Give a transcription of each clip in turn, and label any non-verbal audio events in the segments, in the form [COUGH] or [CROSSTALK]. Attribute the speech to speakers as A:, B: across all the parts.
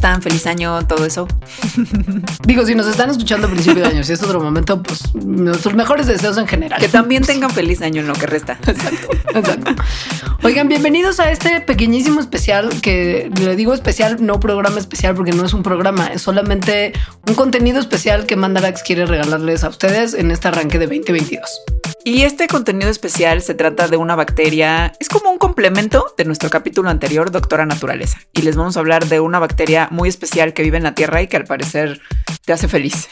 A: están? Feliz año, todo eso. [LAUGHS]
B: Digo, si nos están escuchando a principio de año, si es otro momento, pues nuestros mejores deseos en general.
A: Que también tengan feliz año en lo que resta. [LAUGHS]
B: Exacto, exacto. Oigan, bienvenidos a este pequeñísimo especial que le digo especial, no programa especial, porque no es un programa, es solamente un contenido especial que Mandarax quiere regalarles a ustedes en este arranque de 2022.
A: Y este contenido especial se trata de una bacteria, es como un complemento de nuestro capítulo anterior, Doctora Naturaleza. Y les vamos a hablar de una bacteria muy especial que vive en la Tierra y que al parecer te hace feliz.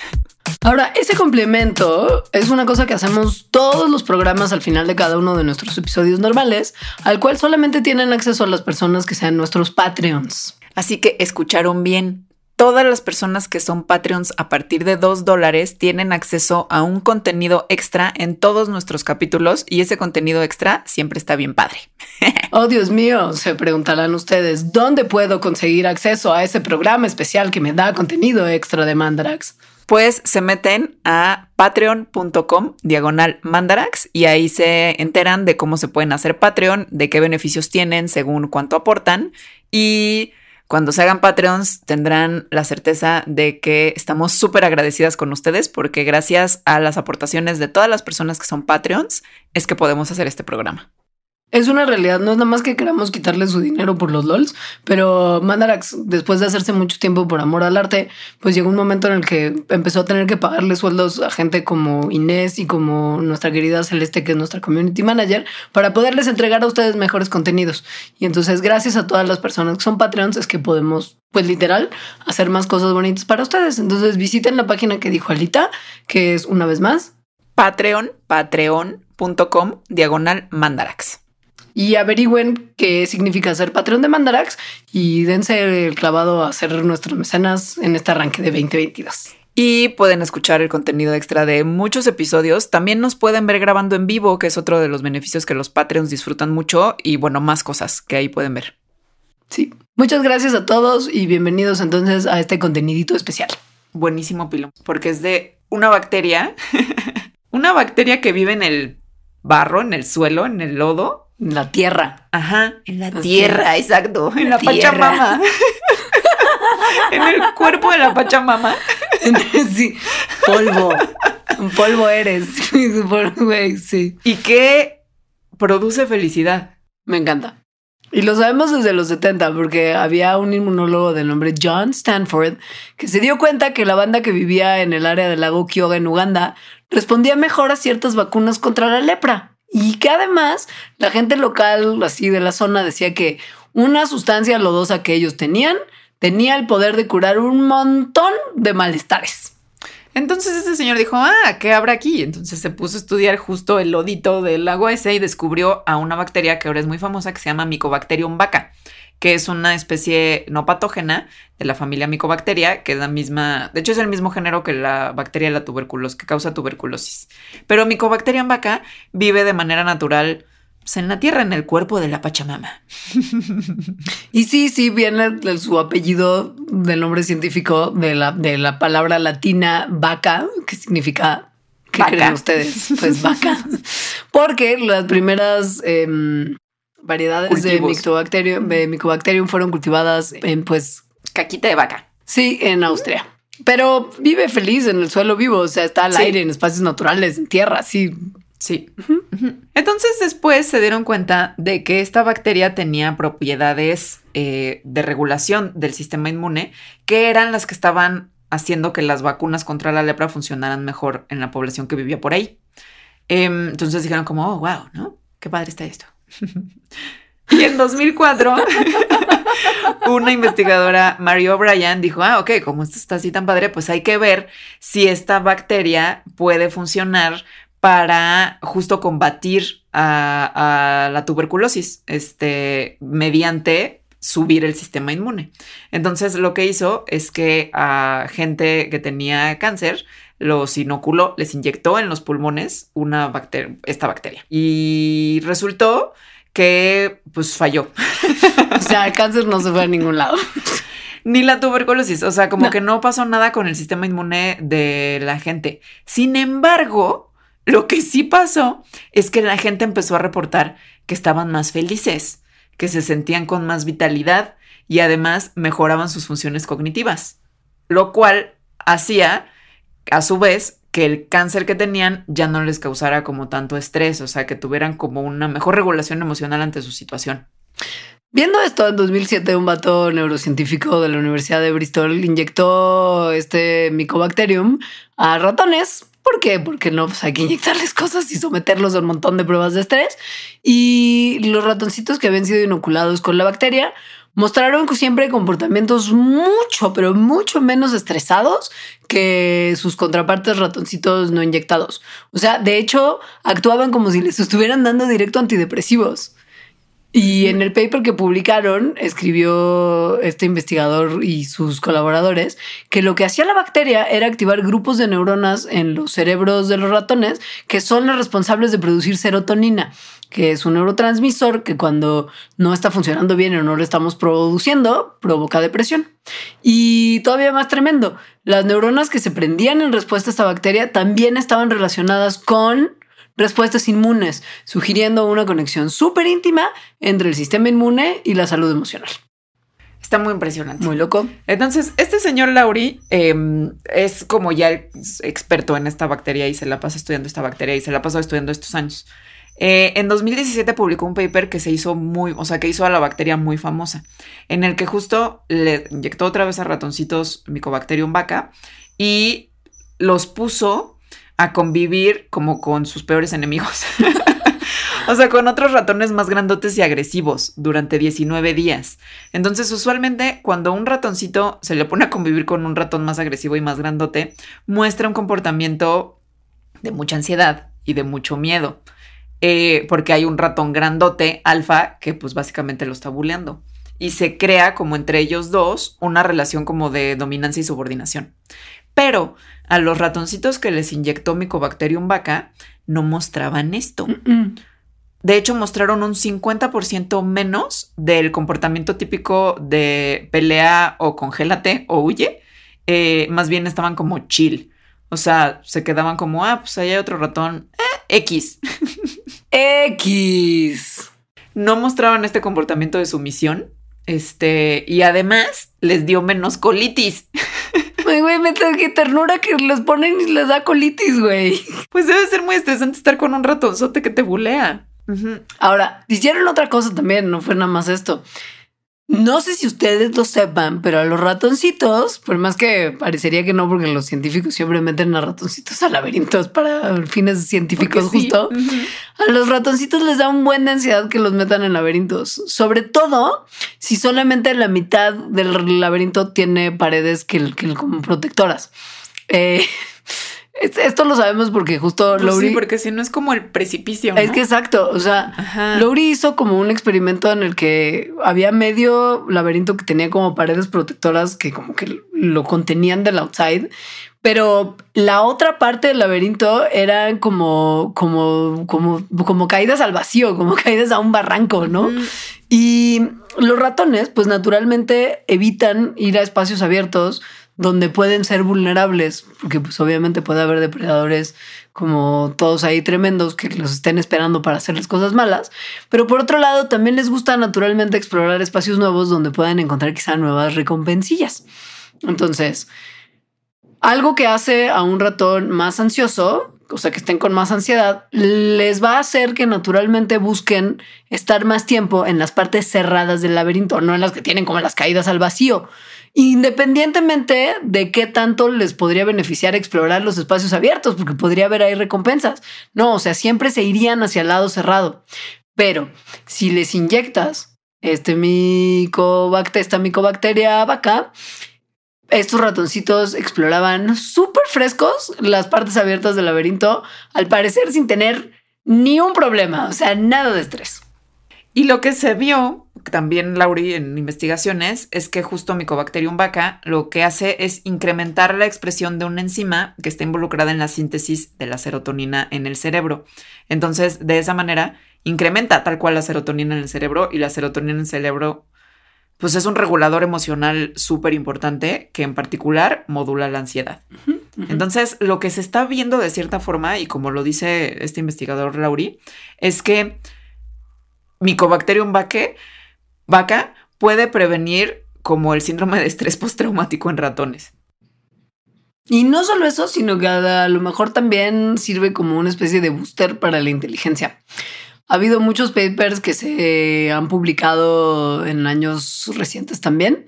B: Ahora, ese complemento es una cosa que hacemos todos los programas al final de cada uno de nuestros episodios normales, al cual solamente tienen acceso a las personas que sean nuestros Patreons.
A: Así que escucharon bien. Todas las personas que son Patreons a partir de 2 dólares tienen acceso a un contenido extra en todos nuestros capítulos y ese contenido extra siempre está bien padre. [LAUGHS]
B: Oh, Dios mío, se preguntarán ustedes, ¿dónde puedo conseguir acceso a ese programa especial que me da contenido extra de Mandarax?
A: Pues se meten a patreon.com diagonal mandarax y ahí se enteran de cómo se pueden hacer Patreon, de qué beneficios tienen según cuánto aportan y cuando se hagan Patreons tendrán la certeza de que estamos súper agradecidas con ustedes porque gracias a las aportaciones de todas las personas que son Patreons es que podemos hacer este programa.
B: Es una realidad, no es nada más que queramos quitarle su dinero por los LOLs, pero Mandarax, después de hacerse mucho tiempo por amor al arte, pues llegó un momento en el que empezó a tener que pagarle sueldos a gente como Inés y como nuestra querida Celeste, que es nuestra community manager, para poderles entregar a ustedes mejores contenidos. Y entonces, gracias a todas las personas que son Patreons, es que podemos, pues literal, hacer más cosas bonitas para ustedes. Entonces, visiten la página que dijo Alita, que es una vez más
A: Patreon, patreon.com, diagonal mandarax
B: y averigüen qué significa ser patrón de Mandarax y dense el clavado a ser nuestros mecenas en este arranque de 2022.
A: Y pueden escuchar el contenido extra de muchos episodios. También nos pueden ver grabando en vivo, que es otro de los beneficios que los Patreons disfrutan mucho. Y bueno, más cosas que ahí pueden ver.
B: Sí. Muchas gracias a todos y bienvenidos entonces a este contenidito especial.
A: Buenísimo, Pilo, porque es de una bacteria. [LAUGHS] una bacteria que vive en el barro, en el suelo, en el lodo
B: en la tierra.
A: Ajá, en la tierra, exacto. En la, Pachamama. [LAUGHS] en el cuerpo de la Pachamama. [LAUGHS]
B: sí, polvo. Un polvo eres. [LAUGHS] sí.
A: Y qué produce felicidad.
B: Me encanta. Y lo sabemos desde los 70 porque había un inmunólogo de nombre John Stanford que se dio cuenta que la banda que vivía en el área del lago Kyoga en Uganda respondía mejor a ciertas vacunas contra la lepra. Y que además la gente local, así de la zona, decía que una sustancia lodosa que ellos tenían tenía el poder de curar un montón de malestares.
A: Entonces ese señor dijo, ah, ¿qué habrá aquí? Entonces se puso a estudiar justo el lodito del lago ese y descubrió a una bacteria que ahora es muy famosa que se llama Mycobacterium vacca que es una especie no patógena de la familia Mycobacteria, que es la misma, de hecho es el mismo género que la bacteria de la tuberculosis, que causa tuberculosis. Pero Mycobacterium vaca vive de manera natural pues, en la tierra, en el cuerpo de la Pachamama. [LAUGHS]
B: y sí, sí, viene su apellido del nombre científico de la, de la palabra latina vaca, que significa ¿Qué creen ustedes? Pues vaca. [LAUGHS] Porque las primeras em, variedades de Mycobacterium, de Mycobacterium fueron cultivadas en pues
A: caquita de vaca.
B: Sí, en Austria. Pero vive feliz en el suelo vivo, o sea, está al aire, en espacios naturales, en tierra, sí.
A: Sí. Entonces después se dieron cuenta de que esta bacteria tenía propiedades eh, de regulación del sistema inmune que eran las que estaban haciendo que las vacunas contra la lepra funcionaran mejor en la población que vivía por ahí. Em, entonces dijeron como, oh, wow, ¿no? Qué padre está esto. [LAUGHS] y en 2004, [LAUGHS] una investigadora, Mary O'Brien, dijo, ah, ok, como esto está así tan padre, pues hay que ver si esta bacteria puede funcionar para justo combatir a, la tuberculosis, este, mediante subir el sistema inmune. Entonces lo que hizo es que a gente que tenía cáncer los inoculó, les inyectó en los pulmones una bacteria, esta bacteria. Y resultó que pues falló.
B: O sea, el cáncer no se fue a ningún lado.
A: Ni la tuberculosis, o sea, como que no pasó nada con el sistema inmune de la gente. Sin embargo, lo que sí pasó es que la gente empezó a reportar que estaban más felices, que se sentían con más vitalidad y además mejoraban sus funciones cognitivas, lo cual hacía, a su vez, que el cáncer que tenían ya no les causara como tanto estrés, o sea, que tuvieran como una mejor regulación emocional ante su situación.
B: Viendo esto, en 2007 un vato neurocientífico de la Universidad de Bristol inyectó este Mycobacterium a ratones. ¿Por qué? Porque no, pues hay que inyectarles cosas y someterlos a un montón de pruebas de estrés. Y los ratoncitos que habían sido inoculados con la bacteria mostraron siempre comportamientos mucho, pero mucho menos estresados que sus contrapartes ratoncitos no inyectados. O sea, de hecho, actuaban como si les estuvieran dando directo antidepresivos. Y en el paper que publicaron, escribió este investigador y sus colaboradores que lo que hacía la bacteria era activar grupos de neuronas en los cerebros de los ratones que son los responsables de producir serotonina, que es un neurotransmisor que cuando no está funcionando bien o no lo estamos produciendo, provoca depresión. Y todavía más tremendo, las neuronas que se prendían en respuesta a esta bacteria también estaban relacionadas con respuestas inmunes, sugiriendo una conexión súper íntima entre el sistema inmune y la salud emocional.
A: Está muy impresionante.
B: Muy loco.
A: Entonces, este señor Lauri em, es como ya experto en esta bacteria y se la pasa estudiando esta bacteria y se la pasó estudiando estos años. Eh, en 2017 publicó un paper que se hizo muy, o sea, que hizo a la bacteria muy famosa, en el que justo le inyectó otra vez a ratoncitos Mycobacterium vaca y los puso a convivir como con sus peores enemigos. [LAUGHS] o sea, con otros ratones más grandotes y agresivos durante 19 días. Entonces, usualmente cuando un ratoncito se le pone a convivir con un ratón más agresivo y más grandote, muestra un comportamiento de mucha ansiedad y de mucho miedo. Eh, porque hay un ratón grandote, alfa, que pues básicamente lo está bulleando. Y se crea como entre ellos dos una relación como de dominancia y subordinación. Pero a los ratoncitos que les inyectó Mycobacterium vaca no mostraban esto. De hecho, mostraron un 50% menos del comportamiento típico de pelea o congélate o huye. Eh, más bien estaban como chill. O sea, se quedaban como, ah, pues ahí hay otro ratón. Eh, X.
B: X.
A: No mostraban este comportamiento de sumisión. Este, y además les dio menos colitis. [LAUGHS]
B: Ay, güey, me que ternura que les ponen y les da colitis, güey.
A: Pues debe ser muy estresante estar con un ratonzote que te bulea.
B: Ahora, hicieron otra cosa también, no fue nada más esto. No sé si ustedes lo sepan, pero a los ratoncitos, por más que parecería que no, porque los científicos siempre meten a ratoncitos a laberintos para fines científicos justo, a los ratoncitos les da un buen de ansiedad que los metan en laberintos, sobre todo si solamente la mitad del laberinto tiene paredes que, que como protectoras. Eh, esto lo sabemos porque justo
A: pues Sí, porque si no es como el precipicio.
B: Es que exacto. O sea, Ajá. hizo como un experimento en el que había medio laberinto que tenía como paredes protectoras que como que lo contenían del outside. Pero la otra parte del laberinto eran como, como, como, como caídas al vacío, como [LAUGHS] caídas a un barranco, ¿no? Y los ratones, pues naturalmente evitan ir a espacios abiertos donde pueden ser vulnerables, porque pues obviamente puede haber depredadores como todos ahí tremendos que los estén esperando para hacerles cosas malas, pero por otro lado también les gusta naturalmente explorar espacios nuevos donde puedan encontrar quizá nuevas recompensillas. Entonces, algo que hace a un ratón más ansioso, o sea, que estén con más ansiedad, les va a hacer que naturalmente busquen estar más tiempo en las partes cerradas del laberinto, no en las que tienen como las caídas al vacío independientemente de qué tanto les podría beneficiar explorar los espacios abiertos, porque podría haber ahí recompensas. No, o sea, siempre se irían hacia el lado cerrado. Pero si les inyectas este micobacteria, esta micobacteria vaca, estos ratoncitos exploraban súper frescos las partes abiertas del laberinto, al parecer sin tener ni un problema, o sea, nada de estrés.
A: Y lo que se vio también, Lauri, en investigaciones, es que justo Mycobacterium vaca lo que hace es incrementar la expresión de una enzima que está involucrada en la síntesis de la serotonina en el cerebro. Entonces, de esa manera, incrementa tal cual la serotonina en el cerebro y la serotonina en el cerebro, pues es un regulador emocional súper importante que en particular modula la ansiedad. Entonces, lo que se está viendo de cierta forma, y como lo dice este investigador Lauri, es que Mycobacterium vaca vaca puede prevenir como el síndrome de estrés postraumático en ratones.
B: Y no solo eso, sino que a lo mejor también sirve como una especie de booster para la inteligencia. Ha habido muchos papers que se han publicado en años recientes también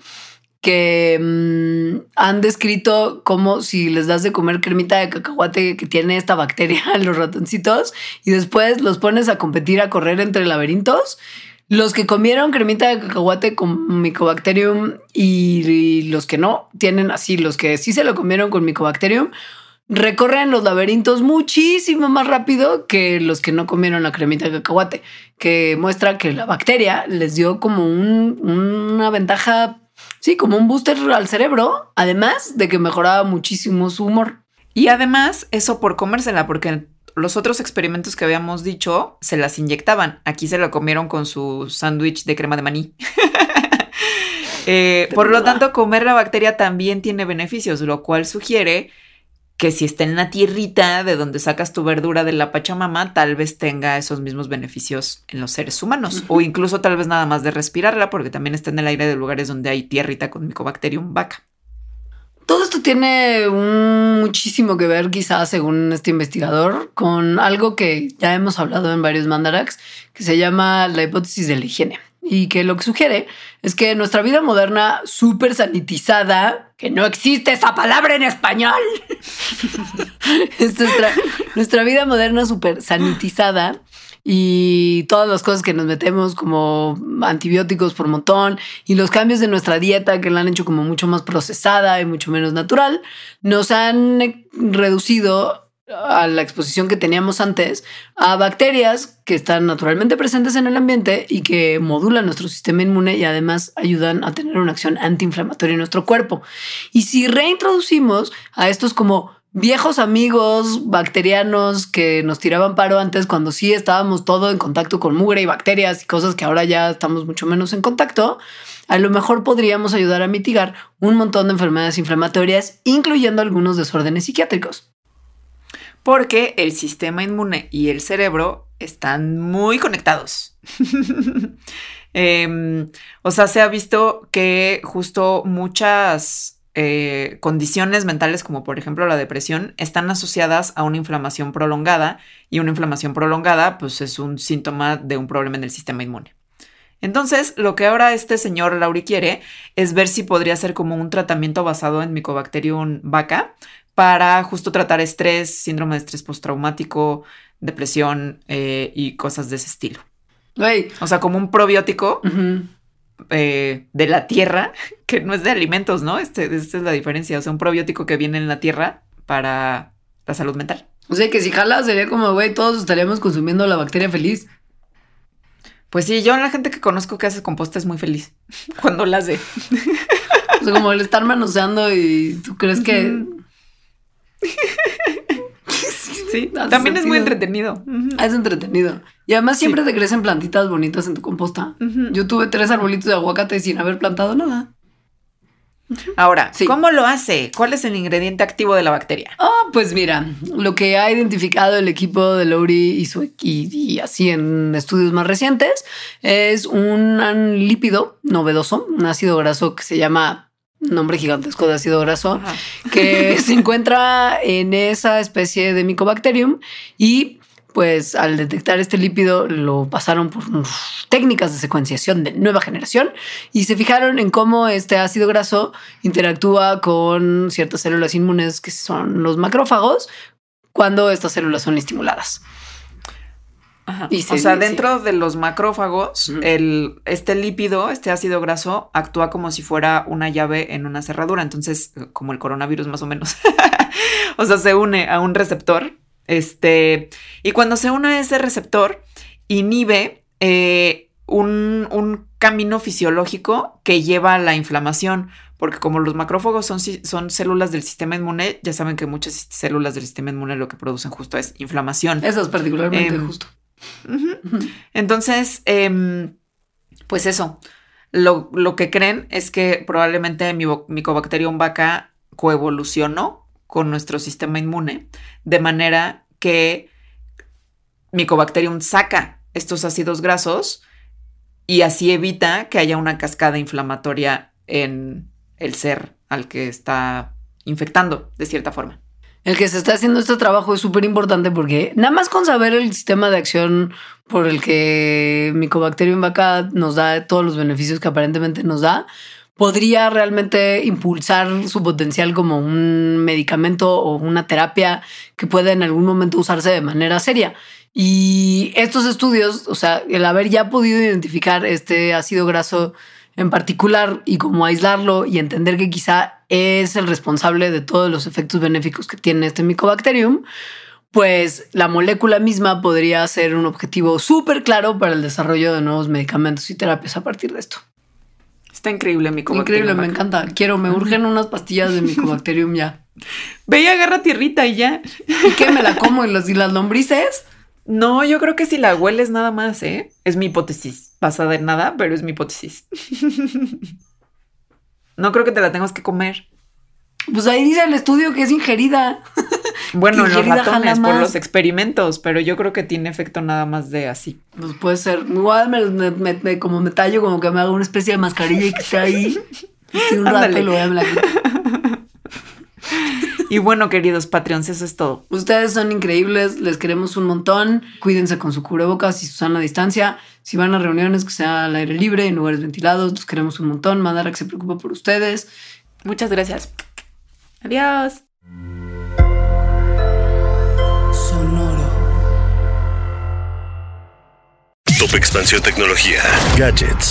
B: que mm, han descrito como si les das de comer cremita de cacahuate que tiene esta bacteria [LAUGHS] a los ratoncitos y después los pones a competir a correr entre laberintos. Los que comieron cremita de cacahuate con Mycobacterium y, los que no tienen así, los que sí se lo comieron con Mycobacterium, recorren los laberintos muchísimo más rápido que los que no comieron la cremita de cacahuate, que muestra que la bacteria les dio como una ventaja Sí, como un booster al cerebro, además de que mejoraba muchísimo su humor.
A: Y además, eso por comérsela, porque los otros experimentos que habíamos dicho se las inyectaban. Aquí se lo comieron con su sándwich de crema de maní. [LAUGHS] Eh, por lo tanto, comer la bacteria también tiene beneficios, lo cual sugiere que si está en la tierrita de donde sacas tu verdura de la Pachamama, tal vez tenga esos mismos beneficios en los seres humanos. O incluso tal vez nada más de respirarla, porque también está en el aire de lugares donde hay tierrita con Mycobacterium vaca.
B: Todo esto tiene muchísimo que ver, quizás, según este investigador, con algo que ya hemos hablado en varios mandaraks, que se llama la hipótesis de la higiene y que lo que sugiere es que nuestra vida moderna súper sanitizada, que no existe esa palabra en español, [LAUGHS] es nuestra, vida moderna súper sanitizada y todas las cosas que nos metemos como antibióticos por montón y los cambios de nuestra dieta que la han hecho como mucho más procesada y mucho menos natural, nos han reducido a la exposición que teníamos antes a bacterias que están naturalmente presentes en el ambiente y que modulan nuestro sistema inmune y además ayudan a tener una acción antiinflamatoria en nuestro cuerpo. Y si reintroducimos a estos como viejos amigos bacterianos que nos tiraban paro antes cuando sí estábamos todo en contacto con mugre y bacterias y cosas que ahora ya estamos mucho menos en contacto, a lo mejor podríamos ayudar a mitigar un montón de enfermedades inflamatorias, incluyendo algunos desórdenes psiquiátricos
A: porque el sistema inmune y el cerebro están muy conectados. [LAUGHS] Em, o sea, se ha visto que justo muchas eh, condiciones mentales, como por ejemplo la depresión, están asociadas a una inflamación prolongada y una inflamación prolongada pues es un síntoma de un problema en el sistema inmune. Entonces, lo que ahora este señor Lauri quiere es ver si podría ser como un tratamiento basado en Mycobacterium vaca, para justo tratar estrés, síndrome de estrés postraumático, depresión eh, y cosas de ese estilo. O sea, como un probiótico eh, de la tierra, [LAUGHS] que no es de alimentos, ¿no? Este, esta es la diferencia. O sea, un probiótico que viene en la tierra para la salud mental.
B: O sea, que si jala sería como, güey, todos estaríamos consumiendo la bacteria feliz.
A: Pues sí, yo la gente que conozco que hace composta es muy feliz [LAUGHS] cuando la hace.
B: O sea, como el estar manoseando y tú crees que
A: sí, también es muy entretenido.
B: Es entretenido. Y además siempre te crecen plantitas bonitas en tu composta. Yo tuve tres arbolitos de aguacate sin haber plantado nada.
A: Ahora, ¿cómo lo hace? ¿Cuál es el ingrediente activo de la bacteria?
B: Ah, pues mira, lo que ha identificado el equipo de Lowry y, su, y así en estudios más recientes es un lípido novedoso, un ácido graso que se llama nombre gigantesco de ácido graso, que [LAUGHS] se encuentra en esa especie de Mycobacterium y pues al detectar este lípido lo pasaron por técnicas de secuenciación de nueva generación y se fijaron en cómo este ácido graso interactúa con ciertas células inmunes que son los macrófagos cuando estas células son estimuladas
A: o sea, dentro de los macrófagos, el, este lípido, este ácido graso, actúa como si fuera una llave en una cerradura. Entonces, como el coronavirus más o menos. [LAUGHS] o sea, se une a un receptor. Este, y cuando se une a ese receptor, inhibe eh, un, un, camino fisiológico que lleva a la inflamación. Porque como los macrófagos son, son células del sistema inmune, ya saben que muchas células del sistema inmune lo que producen justo es inflamación.
B: Eso es particularmente em, justo.
A: Entonces, em, pues eso, lo, que creen es que probablemente mi Mycobacterium vaca coevolucionó con nuestro sistema inmune, de manera que Mycobacterium saca estos ácidos grasos y así evita que haya una cascada inflamatoria en el ser al que está infectando de cierta forma.
B: El que se está haciendo este trabajo es súper importante porque nada más con saber el sistema de acción por el que Mycobacterium vaca nos da todos los beneficios que aparentemente nos da, podría realmente impulsar su potencial como un medicamento o una terapia que pueda en algún momento usarse de manera seria. Y estos estudios, o sea, el haber ya podido identificar este ácido graso en particular y como aislarlo y entender que quizá es el responsable de todos los efectos benéficos que tiene este Mycobacterium, pues la molécula misma podría ser un objetivo súper claro para el desarrollo de nuevos medicamentos y terapias a partir de esto.
A: Está increíble Mycobacterium.
B: Increíble, me encanta. Quiero, me urgen unas pastillas de Mycobacterium ya. [LAUGHS]
A: Ve y agarra tierrita y ya.
B: ¿Y qué? ¿Me la como y, las lombrices?
A: No, yo creo que si la hueles nada más, ¿eh? Es mi hipótesis. Basada en nada, pero es mi hipótesis. [LAUGHS] no creo que te la tengas que comer.
B: Pues ahí dice el estudio que es ingerida. [LAUGHS]
A: Bueno, en los ratones por los experimentos, pero yo creo que tiene efecto nada más de así.
B: Pues puede ser. Igual me, me- me- me- como me tallo, como que me hago una especie de mascarilla y que esté ahí. [LAUGHS] Y un rato
A: Ándale.
B: y luego ya me la quito.
A: Y bueno, queridos Patreons, eso es todo.
B: Ustedes son increíbles, les queremos un montón. Cuídense con su cubrebocas y su sana distancia. Si van a reuniones, que sea al aire libre, en lugares ventilados, los queremos un montón. Mandara que se preocupa por ustedes.
A: Muchas gracias. Adiós.
C: Top Expansión Tecnología. Gadgets.